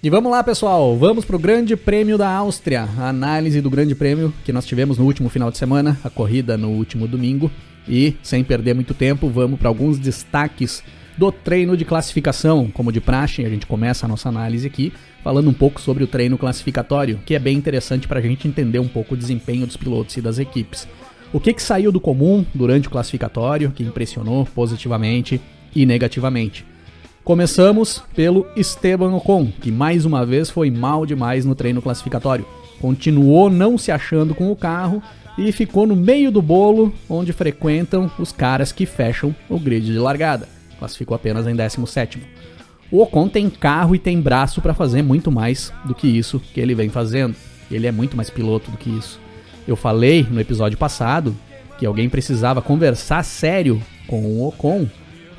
E vamos lá, pessoal, vamos para o Grande Prêmio da Áustria, a análise do Grande Prêmio que nós tivemos no último final de semana, a corrida no último domingo. E, sem perder muito tempo, vamos para alguns destaques do treino de classificação. Como de praxe, a gente começa a nossa análise aqui falando um pouco sobre o treino classificatório, que é bem interessante para a gente entender um pouco o desempenho dos pilotos e das equipes. O que, que saiu do comum durante o classificatório, que impressionou positivamente e negativamente. Começamos pelo Esteban Ocon, que mais uma vez foi mal demais no treino classificatório. Continuou não se achando com o carro e ficou no meio do bolo onde frequentam os caras que fecham o grid de largada. Classificou apenas em 17. O Ocon tem carro e tem braço para fazer muito mais do que isso que ele vem fazendo. Ele é muito mais piloto do que isso. Eu falei no episódio passado que alguém precisava conversar sério com o Ocon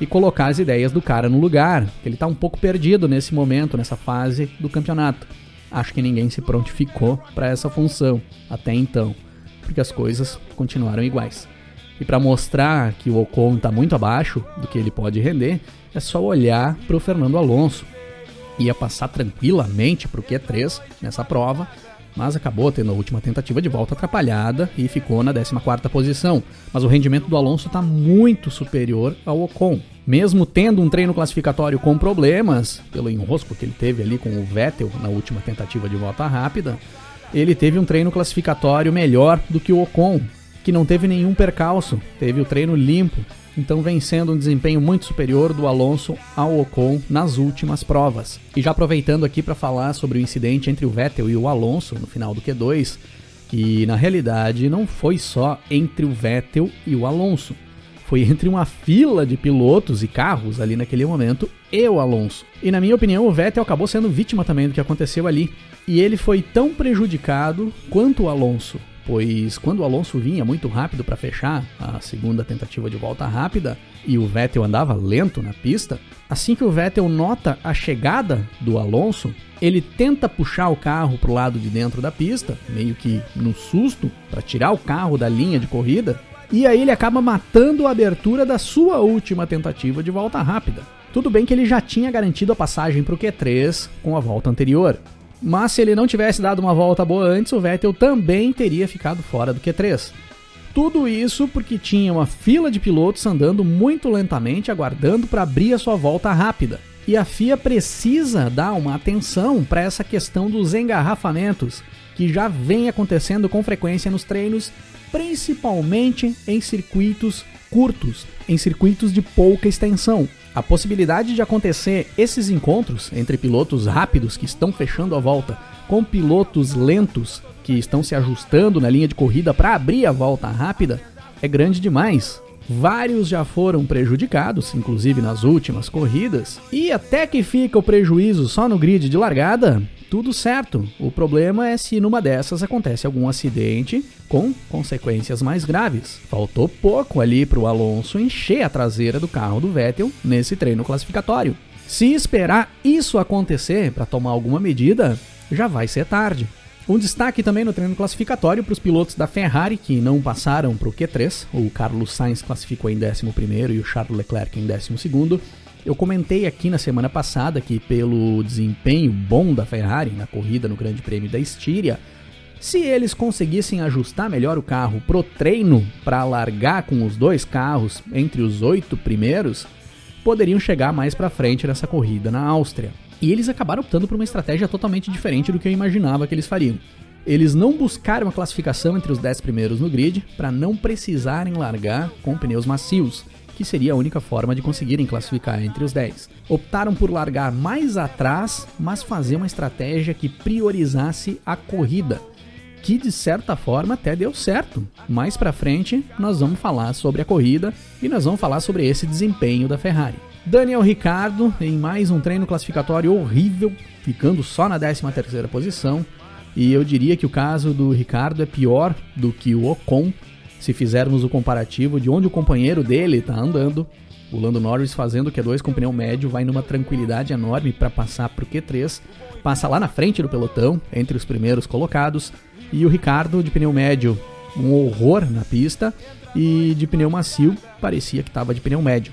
e colocar as ideias do cara no lugar. Ele está um pouco perdido nesse momento, nessa fase do campeonato. Acho que ninguém se prontificou para essa função até então, porque as coisas continuaram iguais. E para mostrar que o Ocon está muito abaixo do que ele pode render, é só olhar para o Fernando Alonso. Ia passar tranquilamente para o Q3 nessa prova, mas acabou tendo a última tentativa de volta atrapalhada e ficou na 14ª posição. Mas o rendimento do Alonso está muito superior ao Ocon. Mesmo tendo um treino classificatório com problemas, pelo enrosco que ele teve ali com o Vettel na última tentativa de volta rápida, ele teve um treino classificatório melhor do que o Ocon, que não teve nenhum percalço, teve o treino limpo, então vem sendo um desempenho muito superior do Alonso ao Ocon nas últimas provas. E já aproveitando aqui para falar sobre o incidente entre o Vettel e o Alonso no final do Q2, que na realidade não foi só entre o Vettel e o Alonso, foi entre uma fila de pilotos e carros ali naquele momento e o Alonso. E na minha opinião, o Vettel acabou sendo vítima também do que aconteceu ali. E ele foi tão prejudicado quanto o Alonso pois quando o Alonso vinha muito rápido para fechar a segunda tentativa de volta rápida e o Vettel andava lento na pista, assim que o Vettel nota a chegada do Alonso, ele tenta puxar o carro para o lado de dentro da pista, meio que no susto, para tirar o carro da linha de corrida, e aí ele acaba matando a abertura da sua última tentativa de volta rápida. Tudo bem que ele já tinha garantido a passagem para o Q3 com a volta anterior, mas se ele não tivesse dado uma volta boa antes, o Vettel também teria ficado fora do Q3. Tudo isso porque tinha uma fila de pilotos andando muito lentamente, aguardando para abrir a sua volta rápida. E a FIA precisa dar uma atenção para essa questão dos engarrafamentos, que já vem acontecendo com frequência nos treinos, principalmente em circuitos curtos, em circuitos de pouca extensão. A possibilidade de acontecer esses encontros entre pilotos rápidos que estão fechando a volta com pilotos lentos que estão se ajustando na linha de corrida para abrir a volta rápida é grande demais. Vários já foram prejudicados, inclusive nas últimas corridas, e até que fica o prejuízo só no grid de largada, tudo certo. O problema é se numa dessas acontece algum acidente com consequências mais graves. Faltou pouco ali para o Alonso encher a traseira do carro do Vettel nesse treino classificatório. Se esperar isso acontecer para tomar alguma medida, já vai ser tarde. Um destaque também no treino classificatório para os pilotos da Ferrari que não passaram para o Q3. O Carlos Sainz classificou em 11 e o Charles Leclerc em 12. Eu comentei aqui na semana passada que, pelo desempenho bom da Ferrari na corrida no Grande Prêmio da Estíria, se eles conseguissem ajustar melhor o carro pro treino para largar com os dois carros entre os oito primeiros, poderiam chegar mais para frente nessa corrida na Áustria. E eles acabaram optando por uma estratégia totalmente diferente do que eu imaginava que eles fariam. Eles não buscaram a classificação entre os 10 primeiros no grid para não precisarem largar com pneus macios que seria a única forma de conseguirem classificar entre os 10. Optaram por largar mais atrás, mas fazer uma estratégia que priorizasse a corrida, que de certa forma até deu certo. Mais para frente nós vamos falar sobre a corrida e nós vamos falar sobre esse desempenho da Ferrari. Daniel Ricardo em mais um treino classificatório horrível, ficando só na 13ª posição, e eu diria que o caso do Ricardo é pior do que o Ocon, se fizermos o comparativo de onde o companheiro dele está andando, o Lando Norris fazendo o Q2 com pneu médio vai numa tranquilidade enorme para passar para o Q3, passa lá na frente do pelotão, entre os primeiros colocados, e o Ricardo de pneu médio, um horror na pista, e de pneu macio parecia que estava de pneu médio.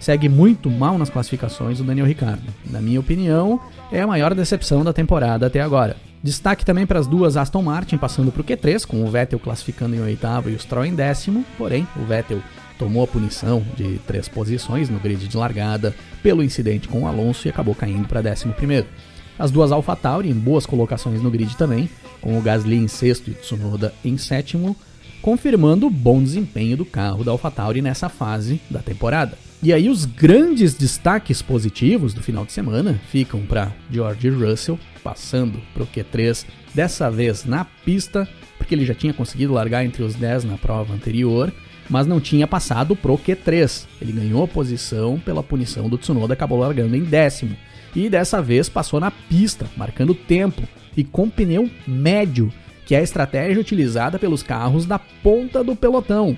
Segue muito mal nas classificações o Daniel Ricardo. Na minha opinião, é a maior decepção da temporada até agora. Destaque também para as duas Aston Martin passando para o Q3, com o Vettel classificando em oitavo e o Stroll em décimo, porém o Vettel tomou a punição de três posições no grid de largada pelo incidente com o Alonso e acabou caindo para décimo primeiro. As duas AlphaTauri em boas colocações no grid também, com o Gasly em sexto e Tsunoda em sétimo, confirmando o bom desempenho do carro da AlphaTauri nessa fase da temporada. E aí os grandes destaques positivos do final de semana ficam para George Russell passando para o Q3, dessa vez na pista, porque ele já tinha conseguido largar entre os 10 na prova anterior, mas não tinha passado pro Q3. Ele ganhou posição pela punição do Tsunoda, acabou largando em décimo. E dessa vez passou na pista, marcando tempo e com pneu médio, que é a estratégia utilizada pelos carros da ponta do pelotão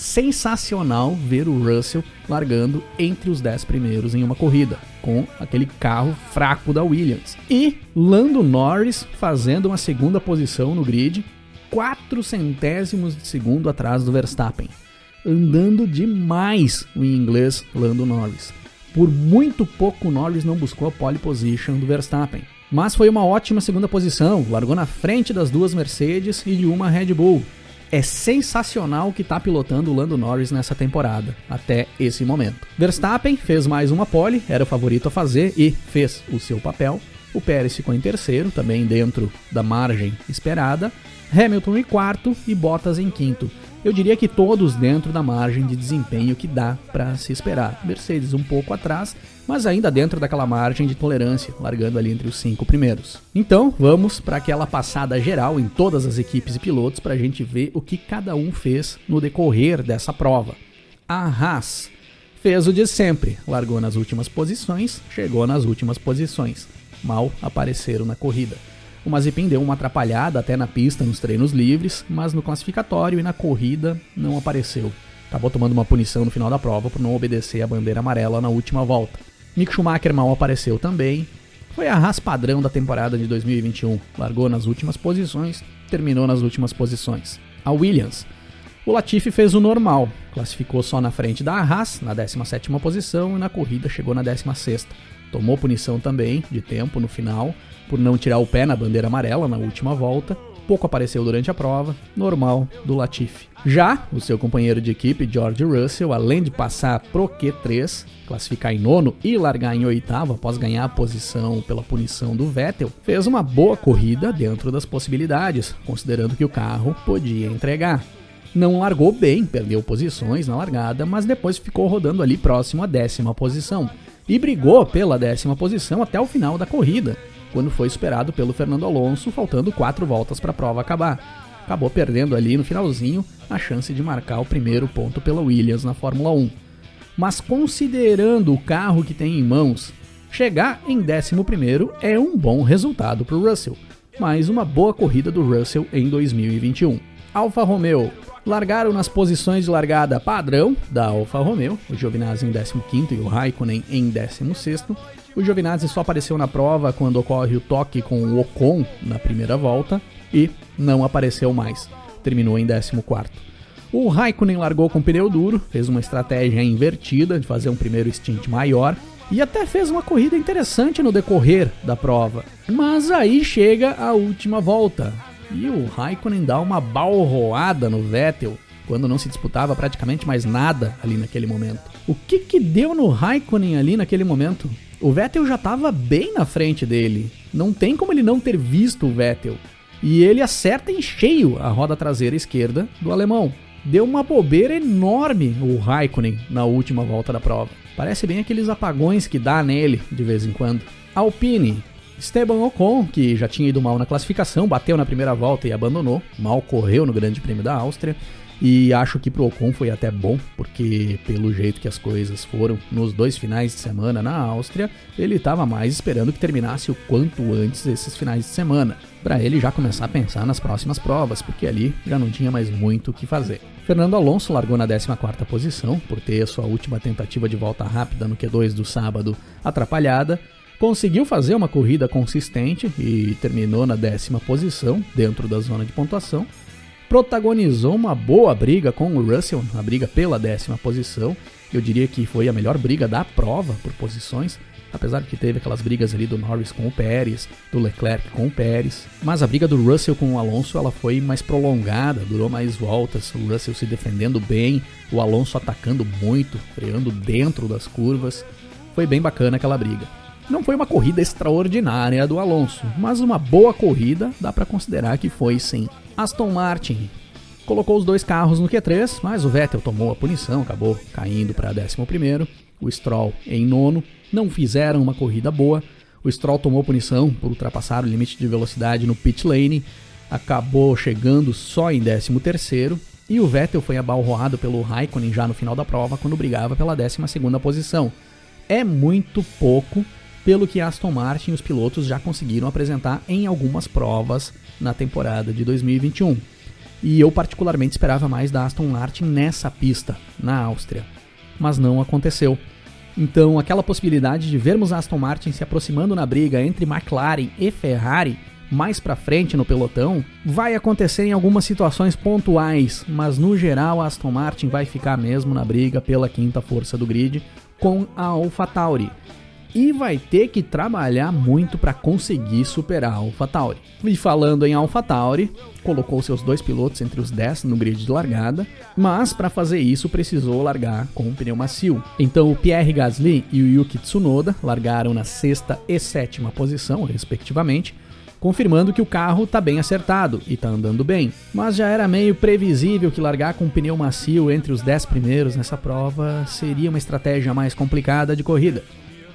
sensacional ver o Russell largando entre os 10 primeiros em uma corrida, com aquele carro fraco da Williams. E Lando Norris fazendo uma segunda posição no grid, 4 centésimos de segundo atrás do Verstappen. Andando demais o inglês Lando Norris. Por muito pouco Norris não buscou a pole position do Verstappen. Mas foi uma ótima segunda posição, largou na frente das duas Mercedes e de uma Red Bull é sensacional o que está pilotando o Lando Norris nessa temporada, até esse momento. Verstappen fez mais uma pole, era o favorito a fazer e fez o seu papel. O Pérez ficou em terceiro, também dentro da margem esperada. Hamilton em quarto e Bottas em quinto. Eu diria que todos dentro da margem de desempenho que dá para se esperar. Mercedes um pouco atrás, mas ainda dentro daquela margem de tolerância, largando ali entre os cinco primeiros. Então, vamos para aquela passada geral em todas as equipes e pilotos para a gente ver o que cada um fez no decorrer dessa prova. A Haas fez o de sempre, largou nas últimas posições, chegou nas últimas posições. Mal apareceram na corrida. O Mazepin deu uma atrapalhada até na pista nos treinos livres, mas no classificatório e na corrida não apareceu. Acabou tomando uma punição no final da prova por não obedecer a bandeira amarela na última volta. Mick Schumacher mal apareceu também. Foi a Haas padrão da temporada de 2021. Largou nas últimas posições, terminou nas últimas posições. A Williams. O Latifi fez o normal, classificou só na frente da Haas, na 17ª posição, e na corrida chegou na 16ª. Tomou punição também, de tempo, no final, por não tirar o pé na bandeira amarela na última volta. Pouco apareceu durante a prova, normal do Latifi. Já o seu companheiro de equipe, George Russell, além de passar pro Q3, classificar em nono e largar em oitavo após ganhar a posição pela punição do Vettel, fez uma boa corrida dentro das possibilidades, considerando que o carro podia entregar. Não largou bem, perdeu posições na largada, mas depois ficou rodando ali próximo à décima posição e brigou pela décima posição até o final da corrida, quando foi superado pelo Fernando Alonso, faltando quatro voltas para a prova acabar. Acabou perdendo ali no finalzinho a chance de marcar o primeiro ponto pela Williams na Fórmula 1. Mas considerando o carro que tem em mãos, chegar em 11 é um bom resultado para o Russell. Mais uma boa corrida do Russell em 2021. Alfa Romeo largaram nas posições de largada padrão da Alfa Romeo, o Giovinazzi em 15 e o Raikkonen em 16 o Giovinazzi só apareceu na prova quando ocorre o toque com o Ocon na primeira volta e não apareceu mais. Terminou em 14. O Raikkonen largou com pneu duro, fez uma estratégia invertida de fazer um primeiro stint maior e até fez uma corrida interessante no decorrer da prova. Mas aí chega a última volta e o Raikkonen dá uma balroada no Vettel quando não se disputava praticamente mais nada ali naquele momento. O que que deu no Raikkonen ali naquele momento? O Vettel já estava bem na frente dele. Não tem como ele não ter visto o Vettel. E ele acerta em cheio a roda traseira esquerda do alemão. Deu uma bobeira enorme o Raikkonen na última volta da prova. Parece bem aqueles apagões que dá nele de vez em quando. Alpine. Esteban Ocon, que já tinha ido mal na classificação, bateu na primeira volta e abandonou. Mal correu no Grande Prêmio da Áustria. E acho que pro Ocon foi até bom, porque pelo jeito que as coisas foram nos dois finais de semana na Áustria, ele estava mais esperando que terminasse o quanto antes esses finais de semana, para ele já começar a pensar nas próximas provas, porque ali já não tinha mais muito o que fazer. Fernando Alonso largou na 14ª posição, por ter sua última tentativa de volta rápida no Q2 do sábado atrapalhada, conseguiu fazer uma corrida consistente e terminou na décima posição, dentro da zona de pontuação, protagonizou uma boa briga com o Russell, a briga pela décima posição. Eu diria que foi a melhor briga da prova por posições. apesar de que teve aquelas brigas ali do Norris com o Pérez, do Leclerc com o Pérez, mas a briga do Russell com o Alonso ela foi mais prolongada, durou mais voltas, o Russell se defendendo bem, o Alonso atacando muito, freando dentro das curvas, foi bem bacana aquela briga. Não foi uma corrida extraordinária do Alonso, mas uma boa corrida dá para considerar que foi sim. Aston Martin colocou os dois carros no Q3, mas o Vettel tomou a punição, acabou caindo para 11 o Stroll em nono, não fizeram uma corrida boa. O Stroll tomou punição por ultrapassar o limite de velocidade no pit lane, acabou chegando só em 13º e o Vettel foi abalroado pelo Raikkonen já no final da prova quando brigava pela 12ª posição. É muito pouco pelo que Aston Martin e os pilotos já conseguiram apresentar em algumas provas na temporada de 2021. E eu particularmente esperava mais da Aston Martin nessa pista, na Áustria. Mas não aconteceu. Então, aquela possibilidade de vermos Aston Martin se aproximando na briga entre McLaren e Ferrari mais para frente no pelotão vai acontecer em algumas situações pontuais, mas no geral a Aston Martin vai ficar mesmo na briga pela quinta força do grid com a AlphaTauri e vai ter que trabalhar muito para conseguir superar a AlphaTauri. E falando em AlphaTauri, colocou seus dois pilotos entre os 10 no grid de largada, mas para fazer isso precisou largar com um pneu macio. Então o Pierre Gasly e o Yuki Tsunoda largaram na sexta e sétima posição, respectivamente, confirmando que o carro está bem acertado e está andando bem. Mas já era meio previsível que largar com um pneu macio entre os 10 primeiros nessa prova seria uma estratégia mais complicada de corrida.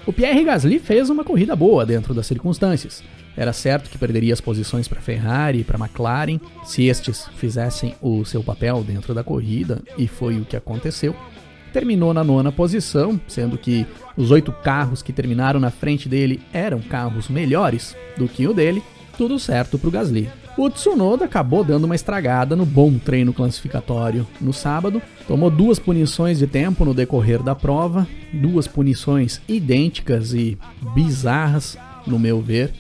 O Pierre Gasly fez uma corrida boa dentro das circunstâncias. Era certo que perderia as posições para Ferrari e para McLaren se estes fizessem o seu papel dentro da corrida, e foi o que aconteceu. Terminou na nona posição, sendo que os oito carros que terminaram na frente dele eram carros melhores do que o dele. Tudo certo para o Gasly. O Tsunoda acabou dando uma estragada no bom treino classificatório no sábado, tomou duas punições de tempo no decorrer da prova, duas punições idênticas e bizarras, no meu ver,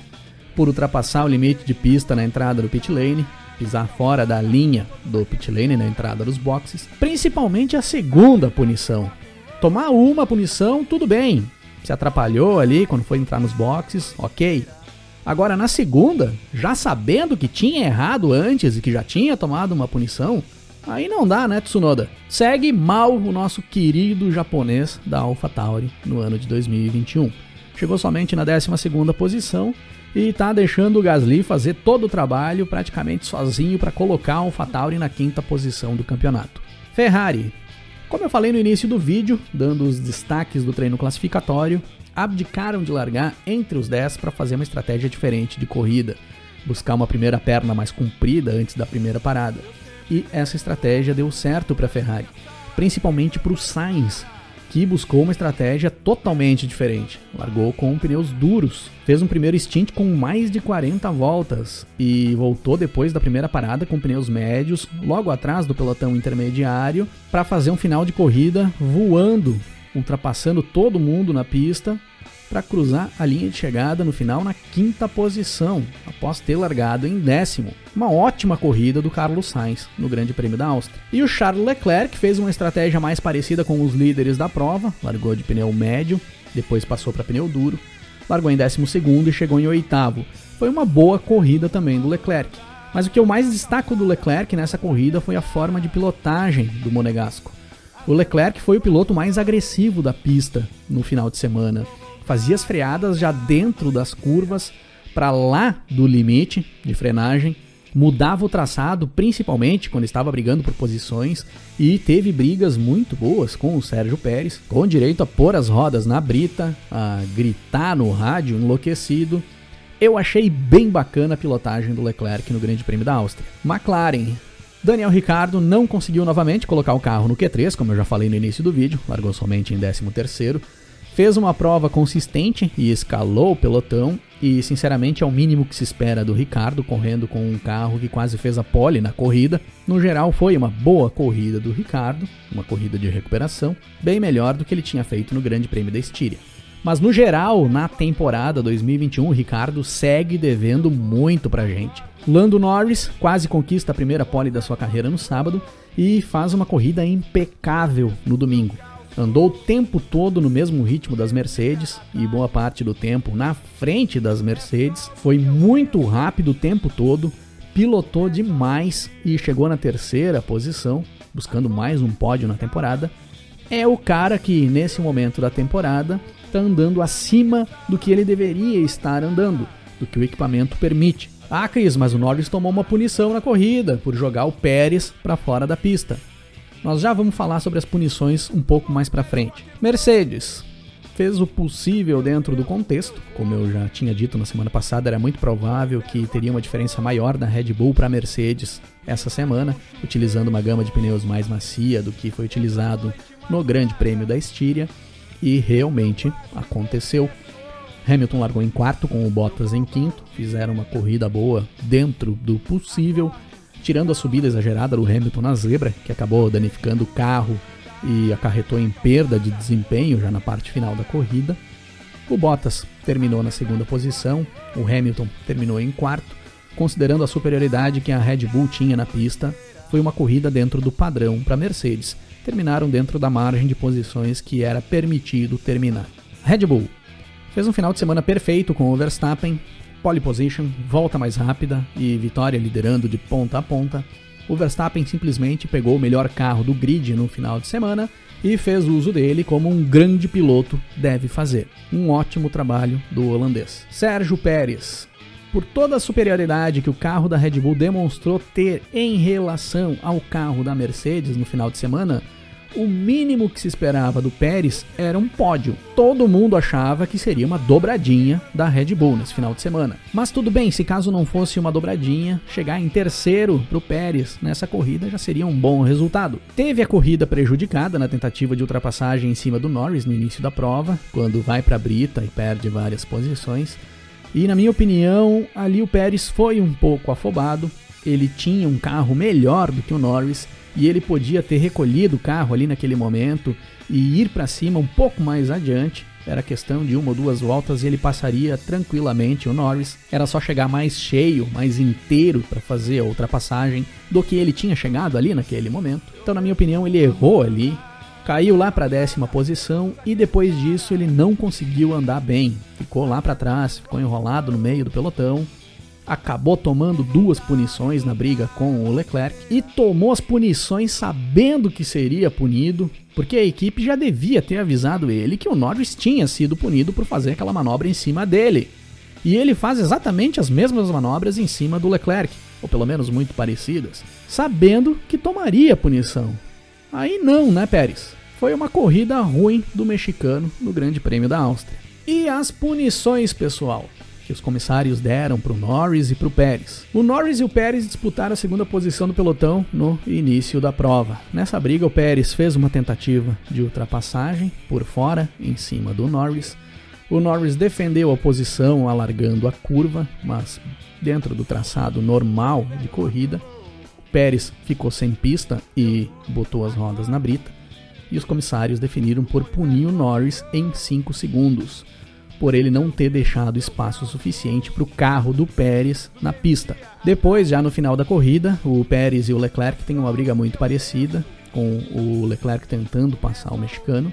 por ultrapassar o limite de pista na entrada do pit lane, pisar fora da linha do pit lane na entrada dos boxes, principalmente a segunda punição. Tomar uma punição, tudo bem. Se atrapalhou ali quando foi entrar nos boxes, ok. Agora, na segunda, já sabendo que tinha errado antes e que já tinha tomado uma punição, aí não dá, né, Tsunoda? Segue mal o nosso querido japonês da AlphaTauri no ano de 2021. Chegou somente na 12 posição e está deixando o Gasly fazer todo o trabalho praticamente sozinho para colocar a AlphaTauri na quinta posição do campeonato. Ferrari. Como eu falei no início do vídeo, dando os destaques do treino classificatório, abdicaram de largar entre os 10 para fazer uma estratégia diferente de corrida, buscar uma primeira perna mais comprida antes da primeira parada. E essa estratégia deu certo para a Ferrari, principalmente para o Sainz, que buscou uma estratégia totalmente diferente. Largou com pneus duros, fez um primeiro stint com mais de 40 voltas e voltou depois da primeira parada com pneus médios, logo atrás do pelotão intermediário, para fazer um final de corrida voando ultrapassando todo mundo na pista para cruzar a linha de chegada no final na quinta posição, após ter largado em décimo. Uma ótima corrida do Carlos Sainz no Grande Prêmio da Áustria. E o Charles Leclerc fez uma estratégia mais parecida com os líderes da prova, largou de pneu médio, depois passou para pneu duro, largou em décimo segundo e chegou em oitavo. Foi uma boa corrida também do Leclerc. Mas o que eu mais destaco do Leclerc nessa corrida foi a forma de pilotagem do Monegasco. O Leclerc foi o piloto mais agressivo da pista no final de semana. Fazia as freadas já dentro das curvas, para lá do limite de frenagem, mudava o traçado, principalmente quando estava brigando por posições, e teve brigas muito boas com o Sérgio Pérez, com direito a pôr as rodas na brita, a gritar no rádio enlouquecido. Eu achei bem bacana a pilotagem do Leclerc no Grande Prêmio da Áustria. McLaren Daniel Ricardo não conseguiu novamente colocar o carro no Q3, como eu já falei no início do vídeo, largou somente em 13º. Fez uma prova consistente e escalou o pelotão, e sinceramente é o mínimo que se espera do Ricardo, correndo com um carro que quase fez a pole na corrida. No geral, foi uma boa corrida do Ricardo, uma corrida de recuperação, bem melhor do que ele tinha feito no Grande Prêmio da Estíria. Mas no geral, na temporada 2021, o Ricardo segue devendo muito pra gente. Lando Norris quase conquista a primeira pole da sua carreira no sábado e faz uma corrida impecável no domingo. andou o tempo todo no mesmo ritmo das Mercedes e boa parte do tempo na frente das Mercedes. Foi muito rápido o tempo todo, pilotou demais e chegou na terceira posição, buscando mais um pódio na temporada. É o cara que nesse momento da temporada está andando acima do que ele deveria estar andando, do que o equipamento permite. Ah, Cris, mas o Norris tomou uma punição na corrida por jogar o Pérez para fora da pista. Nós já vamos falar sobre as punições um pouco mais para frente. Mercedes fez o possível dentro do contexto. Como eu já tinha dito na semana passada, era muito provável que teria uma diferença maior da Red Bull para Mercedes essa semana, utilizando uma gama de pneus mais macia do que foi utilizado no Grande Prêmio da Estíria. E realmente aconteceu. Hamilton largou em quarto com o Bottas em quinto, fizeram uma corrida boa dentro do possível tirando a subida exagerada do Hamilton na zebra, que acabou danificando o carro e acarretou em perda de desempenho já na parte final da corrida. O Bottas terminou na segunda posição, o Hamilton terminou em quarto. Considerando a superioridade que a Red Bull tinha na pista, foi uma corrida dentro do padrão para Mercedes. Terminaram dentro da margem de posições que era permitido terminar. Red Bull fez um final de semana perfeito com o Verstappen, pole position, volta mais rápida e vitória liderando de ponta a ponta, o Verstappen simplesmente pegou o melhor carro do grid no final de semana e fez uso dele como um grande piloto deve fazer. Um ótimo trabalho do holandês. Sérgio Pérez. Por toda a superioridade que o carro da Red Bull demonstrou ter em relação ao carro da Mercedes no final de semana, o mínimo que se esperava do Pérez era um pódio. Todo mundo achava que seria uma dobradinha da Red Bull nesse final de semana. Mas tudo bem, se caso não fosse uma dobradinha, chegar em terceiro para o Pérez nessa corrida já seria um bom resultado. Teve a corrida prejudicada na tentativa de ultrapassagem em cima do Norris no início da prova, quando vai para a brita e perde várias posições. E na minha opinião, ali o Pérez foi um pouco afobado. Ele tinha um carro melhor do que o Norris e ele podia ter recolhido o carro ali naquele momento e ir para cima um pouco mais adiante. Era questão de uma ou duas voltas e ele passaria tranquilamente o Norris. Era só chegar mais cheio, mais inteiro para fazer a ultrapassagem do que ele tinha chegado ali naquele momento. Então, na minha opinião, ele errou ali, caiu lá para a décima posição e depois disso ele não conseguiu andar bem. Ficou lá para trás, ficou enrolado no meio do pelotão acabou tomando duas punições na briga com o Leclerc e tomou as punições sabendo que seria punido, porque a equipe já devia ter avisado ele que o Norris tinha sido punido por fazer aquela manobra em cima dele. E ele faz exatamente as mesmas manobras em cima do Leclerc, ou pelo menos muito parecidas, sabendo que tomaria punição. Aí não, né, Pérez? Foi uma corrida ruim do mexicano no Grande Prêmio da Áustria. E as punições, pessoal? Que os comissários deram para o Norris e para o Pérez. O Norris e o Pérez disputaram a segunda posição do pelotão no início da prova. Nessa briga, o Pérez fez uma tentativa de ultrapassagem por fora, em cima do Norris. O Norris defendeu a posição alargando a curva, mas dentro do traçado normal de corrida. Pérez ficou sem pista e botou as rodas na brita. E os comissários definiram por punir o Norris em 5 segundos por ele não ter deixado espaço suficiente para o carro do Pérez na pista. Depois, já no final da corrida, o Pérez e o Leclerc têm uma briga muito parecida, com o Leclerc tentando passar o mexicano.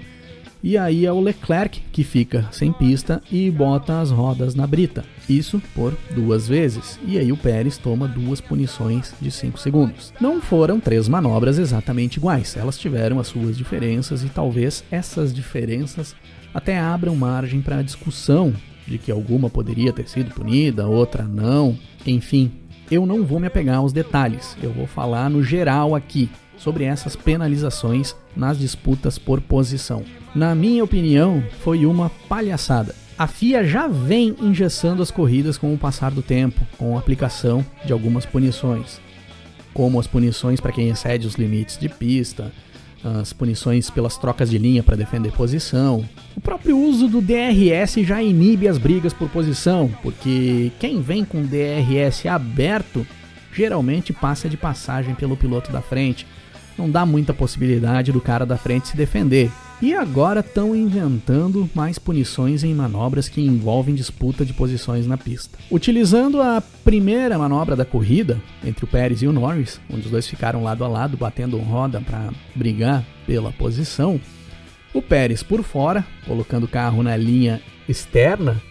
E aí é o Leclerc que fica sem pista e bota as rodas na brita. Isso por duas vezes. E aí o Pérez toma duas punições de 5 segundos. Não foram três manobras exatamente iguais. Elas tiveram as suas diferenças e talvez essas diferenças até abram margem para a discussão de que alguma poderia ter sido punida, outra não. Enfim, eu não vou me apegar aos detalhes, eu vou falar no geral aqui sobre essas penalizações nas disputas por posição. Na minha opinião, foi uma palhaçada. A FIA já vem engessando as corridas com o passar do tempo, com a aplicação de algumas punições, como as punições para quem excede os limites de pista, as punições pelas trocas de linha para defender posição. O próprio uso do DRS já inibe as brigas por posição, porque quem vem com DRS aberto geralmente passa de passagem pelo piloto da frente. Não dá muita possibilidade do cara da frente se defender. E agora estão inventando mais punições em manobras que envolvem disputa de posições na pista. Utilizando a primeira manobra da corrida entre o Pérez e o Norris, onde os dois ficaram lado a lado batendo roda para brigar pela posição, O Pérez por fora, colocando o carro na linha externa,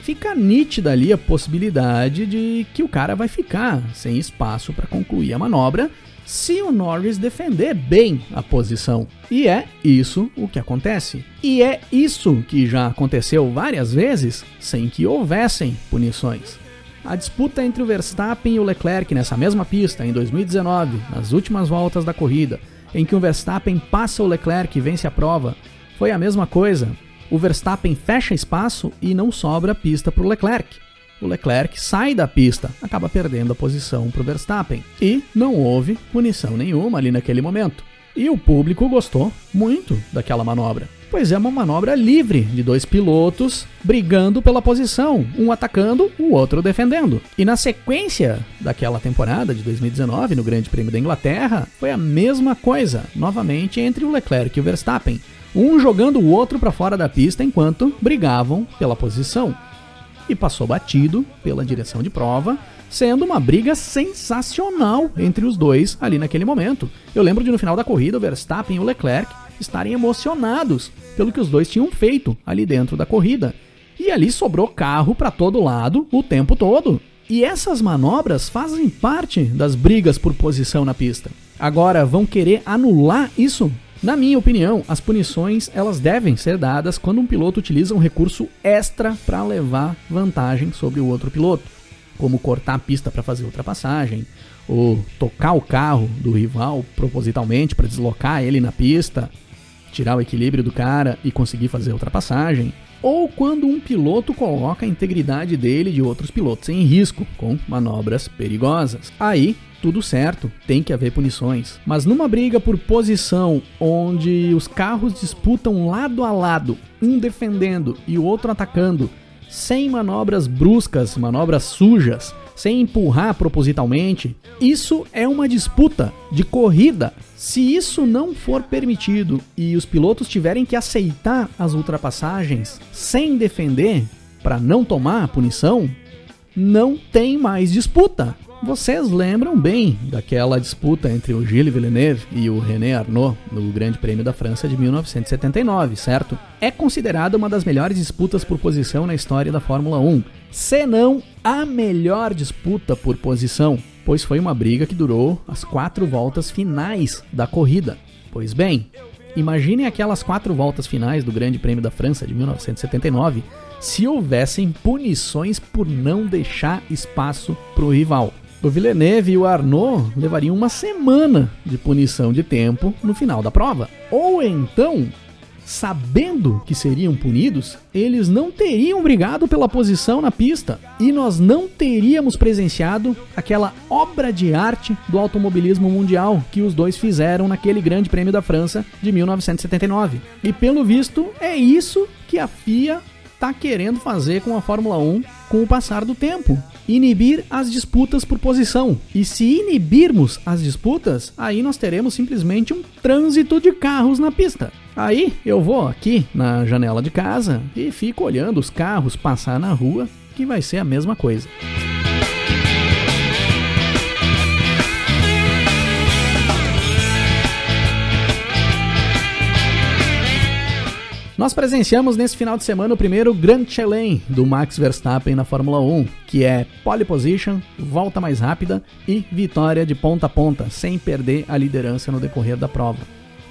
fica nítida ali a possibilidade de que o cara vai ficar sem espaço para concluir a manobra se o Norris defender bem a posição. E é isso o que acontece. E é isso que já aconteceu várias vezes sem que houvessem punições. A disputa entre o Verstappen e o Leclerc nessa mesma pista em 2019, nas últimas voltas da corrida, em que o Verstappen passa o Leclerc e vence a prova, foi a mesma coisa. O Verstappen fecha espaço e não sobra pista para o Leclerc. O Leclerc sai da pista, acaba perdendo a posição para o Verstappen. E não houve punição nenhuma ali naquele momento. E o público gostou muito daquela manobra. Pois é uma manobra livre de dois pilotos brigando pela posição, um atacando, o outro defendendo. E na sequência daquela temporada de 2019, no Grande Prêmio da Inglaterra, foi a mesma coisa, novamente entre o Leclerc e o Verstappen, um jogando o outro para fora da pista enquanto brigavam pela posição. E passou batido pela direção de prova, sendo uma briga sensacional entre os dois ali naquele momento. Eu lembro de no final da corrida o Verstappen e o Leclerc estarem emocionados pelo que os dois tinham feito ali dentro da corrida. E ali sobrou carro para todo lado o tempo todo. E essas manobras fazem parte das brigas por posição na pista. Agora, vão querer anular isso? Na minha opinião, as punições elas devem ser dadas quando um piloto utiliza um recurso extra para levar vantagem sobre o outro piloto, como cortar a pista para fazer ultrapassagem, ou tocar o carro do rival propositalmente para deslocar ele na pista, tirar o equilíbrio do cara e conseguir fazer a ultrapassagem, ou quando um piloto coloca a integridade dele e de outros pilotos em risco com manobras perigosas. Aí, tudo certo, tem que haver punições. Mas numa briga por posição onde os carros disputam lado a lado, um defendendo e o outro atacando, sem manobras bruscas, manobras sujas, sem empurrar propositalmente, isso é uma disputa de corrida. Se isso não for permitido e os pilotos tiverem que aceitar as ultrapassagens sem defender para não tomar punição, não tem mais disputa. Vocês lembram bem daquela disputa entre o Gilles Villeneuve e o René Arnoux no Grande Prêmio da França de 1979, certo? É considerada uma das melhores disputas por posição na história da Fórmula 1, se não a melhor disputa por posição, pois foi uma briga que durou as quatro voltas finais da corrida. Pois bem, imaginem aquelas quatro voltas finais do Grande Prêmio da França de 1979 se houvessem punições por não deixar espaço para o rival. O Villeneuve e o Arnaud levariam uma semana de punição de tempo no final da prova. Ou então, sabendo que seriam punidos, eles não teriam brigado pela posição na pista e nós não teríamos presenciado aquela obra de arte do automobilismo mundial que os dois fizeram naquele Grande Prêmio da França de 1979. E pelo visto, é isso que a FIA está querendo fazer com a Fórmula 1 com o passar do tempo. Inibir as disputas por posição. E se inibirmos as disputas, aí nós teremos simplesmente um trânsito de carros na pista. Aí eu vou aqui na janela de casa e fico olhando os carros passar na rua, que vai ser a mesma coisa. Nós presenciamos nesse final de semana o primeiro Grand Chelem do Max Verstappen na Fórmula 1, que é pole position, volta mais rápida e vitória de ponta a ponta, sem perder a liderança no decorrer da prova.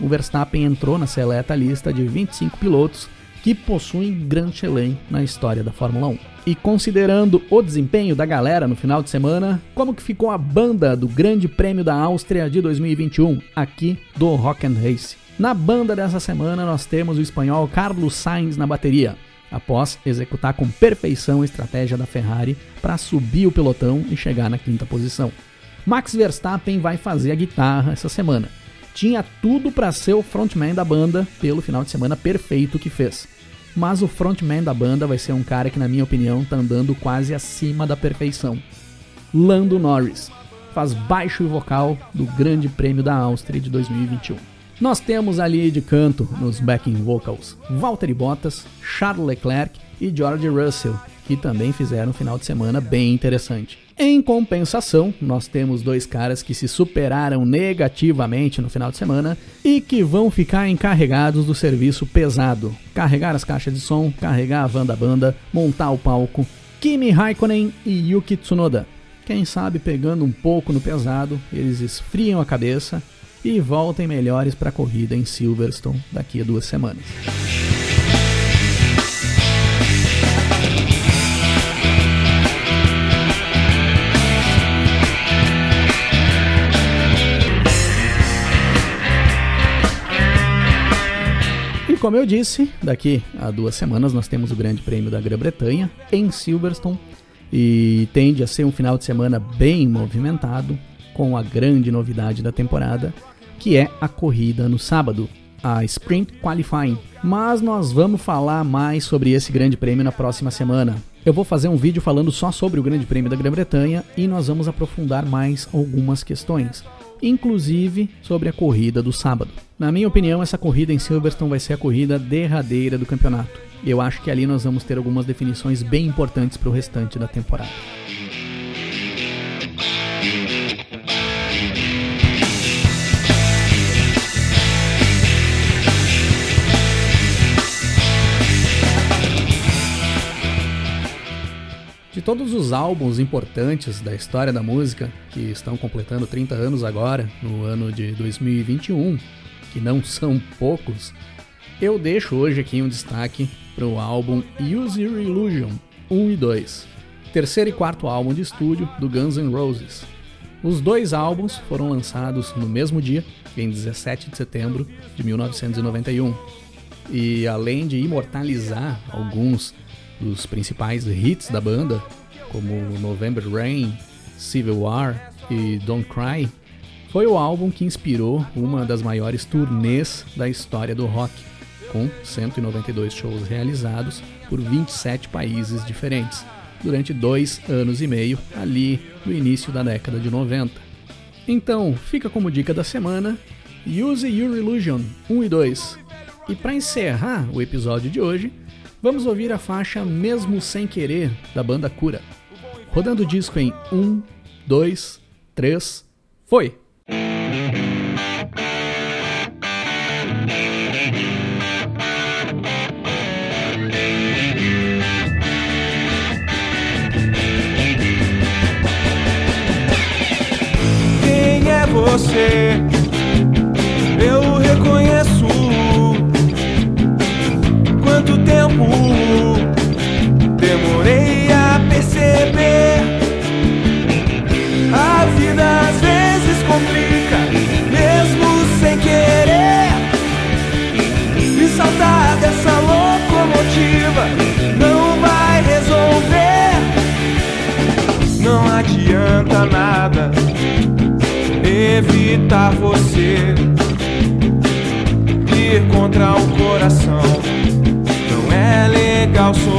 O Verstappen entrou na seleta lista de 25 pilotos que possuem Grand Chelem na história da Fórmula 1. E considerando o desempenho da galera no final de semana, como que ficou a banda do Grande Prêmio da Áustria de 2021 aqui do Rock and Race? Na banda dessa semana nós temos o espanhol Carlos Sainz na bateria, após executar com perfeição a estratégia da Ferrari para subir o pelotão e chegar na quinta posição. Max Verstappen vai fazer a guitarra essa semana. Tinha tudo para ser o frontman da banda pelo final de semana perfeito que fez. Mas o frontman da banda vai ser um cara que, na minha opinião, tá andando quase acima da perfeição. Lando Norris faz baixo e vocal do Grande Prêmio da Áustria de 2021. Nós temos ali de canto nos backing vocals Valtteri Bottas, Charles Leclerc e George Russell, que também fizeram um final de semana bem interessante. Em compensação, nós temos dois caras que se superaram negativamente no final de semana e que vão ficar encarregados do serviço pesado: carregar as caixas de som, carregar a van da banda, montar o palco. Kimi Raikkonen e Yuki Tsunoda. Quem sabe pegando um pouco no pesado, eles esfriam a cabeça e voltem melhores para a corrida em Silverstone daqui a duas semanas. Como eu disse, daqui a duas semanas nós temos o Grande Prêmio da Grã-Bretanha em Silverstone e tende a ser um final de semana bem movimentado, com a grande novidade da temporada, que é a corrida no sábado, a Sprint Qualifying. Mas nós vamos falar mais sobre esse grande prêmio na próxima semana. Eu vou fazer um vídeo falando só sobre o Grande Prêmio da Grã-Bretanha e nós vamos aprofundar mais algumas questões, inclusive sobre a corrida do sábado. Na minha opinião, essa corrida em Silverstone vai ser a corrida derradeira do campeonato. Eu acho que ali nós vamos ter algumas definições bem importantes para o restante da temporada. Todos os álbuns importantes da história da música, que estão completando 30 anos agora, no ano de 2021, que não são poucos, eu deixo hoje aqui um destaque para o álbum Use Your Illusion 1 e 2, terceiro e quarto álbum de estúdio do Guns N' Roses. Os dois álbuns foram lançados no mesmo dia, em 17 de setembro de 1991. E além de imortalizar alguns dos principais hits da banda, como November Rain, Civil War e Don't Cry, foi o álbum que inspirou uma das maiores turnês da história do rock com 192 shows realizados por 27 países diferentes, durante dois anos e meio, ali no início da década de 90. Então, fica como dica da semana: Use Your Illusion 1 e 2. E para encerrar o episódio de hoje, vamos ouvir a faixa Mesmo Sem Querer da banda Cura. Rodando o disco em 1, 2, 3, foi! você. Evitar você ir contra o coração. Não é legal sofrer.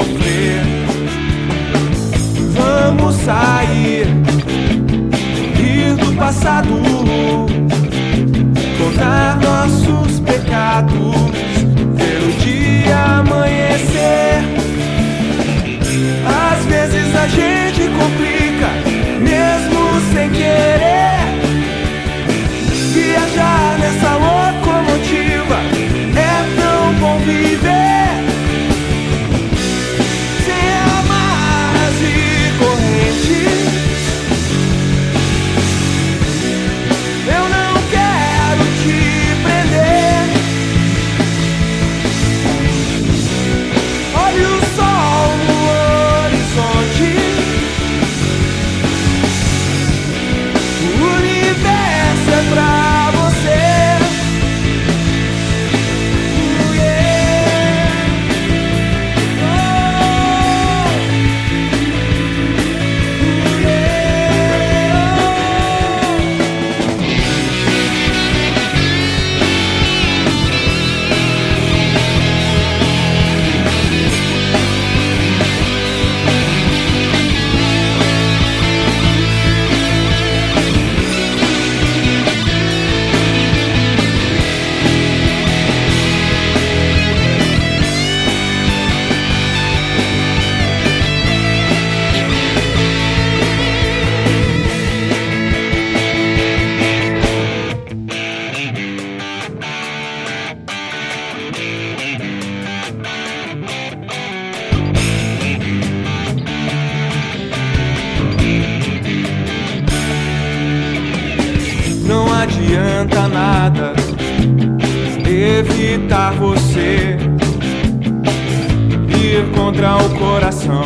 Coração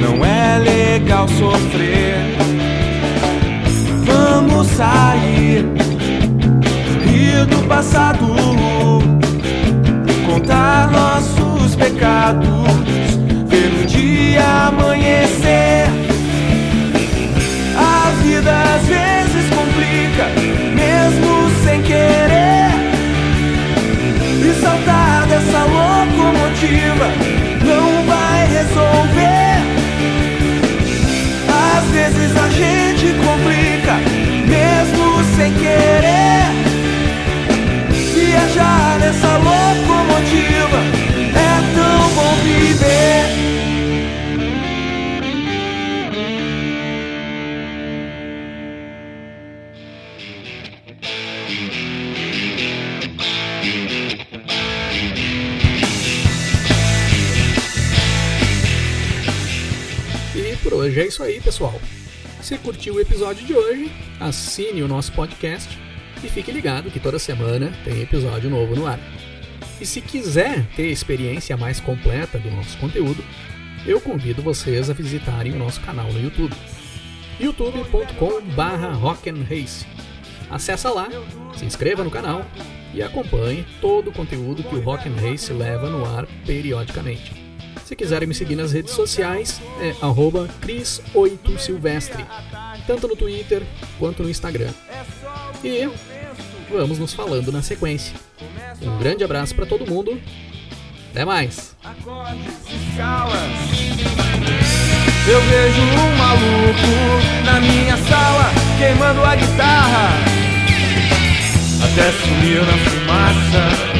não é legal sofrer. Vamos sair, rir do passado, contar nossos pecados, ver um dia amanhecer. A vida às vezes complica, mesmo sem querer. E saltar dessa locomotiva resolver. Às vezes a gente complica, mesmo sem querer. Viajar nessa locomotiva é tão bom viver. Por hoje é isso aí, pessoal. Se curtiu o episódio de hoje, assine o nosso podcast e fique ligado que toda semana tem episódio novo no ar. E se quiser ter a experiência mais completa do nosso conteúdo, eu convido vocês a visitarem o nosso canal no YouTube. youtube.com/rock'n'race. Acesse lá, se inscreva no canal e acompanhe todo o conteúdo que o Rock and Race leva no ar periodicamente. Se quiserem me seguir nas redes sociais, é arroba Cris8Silvestre, tanto no Twitter quanto no Instagram. E vamos nos falando na sequência. Um grande abraço para todo mundo. Até mais! Eu vejo um maluco na minha sala queimando a guitarra até sumir na fumaça.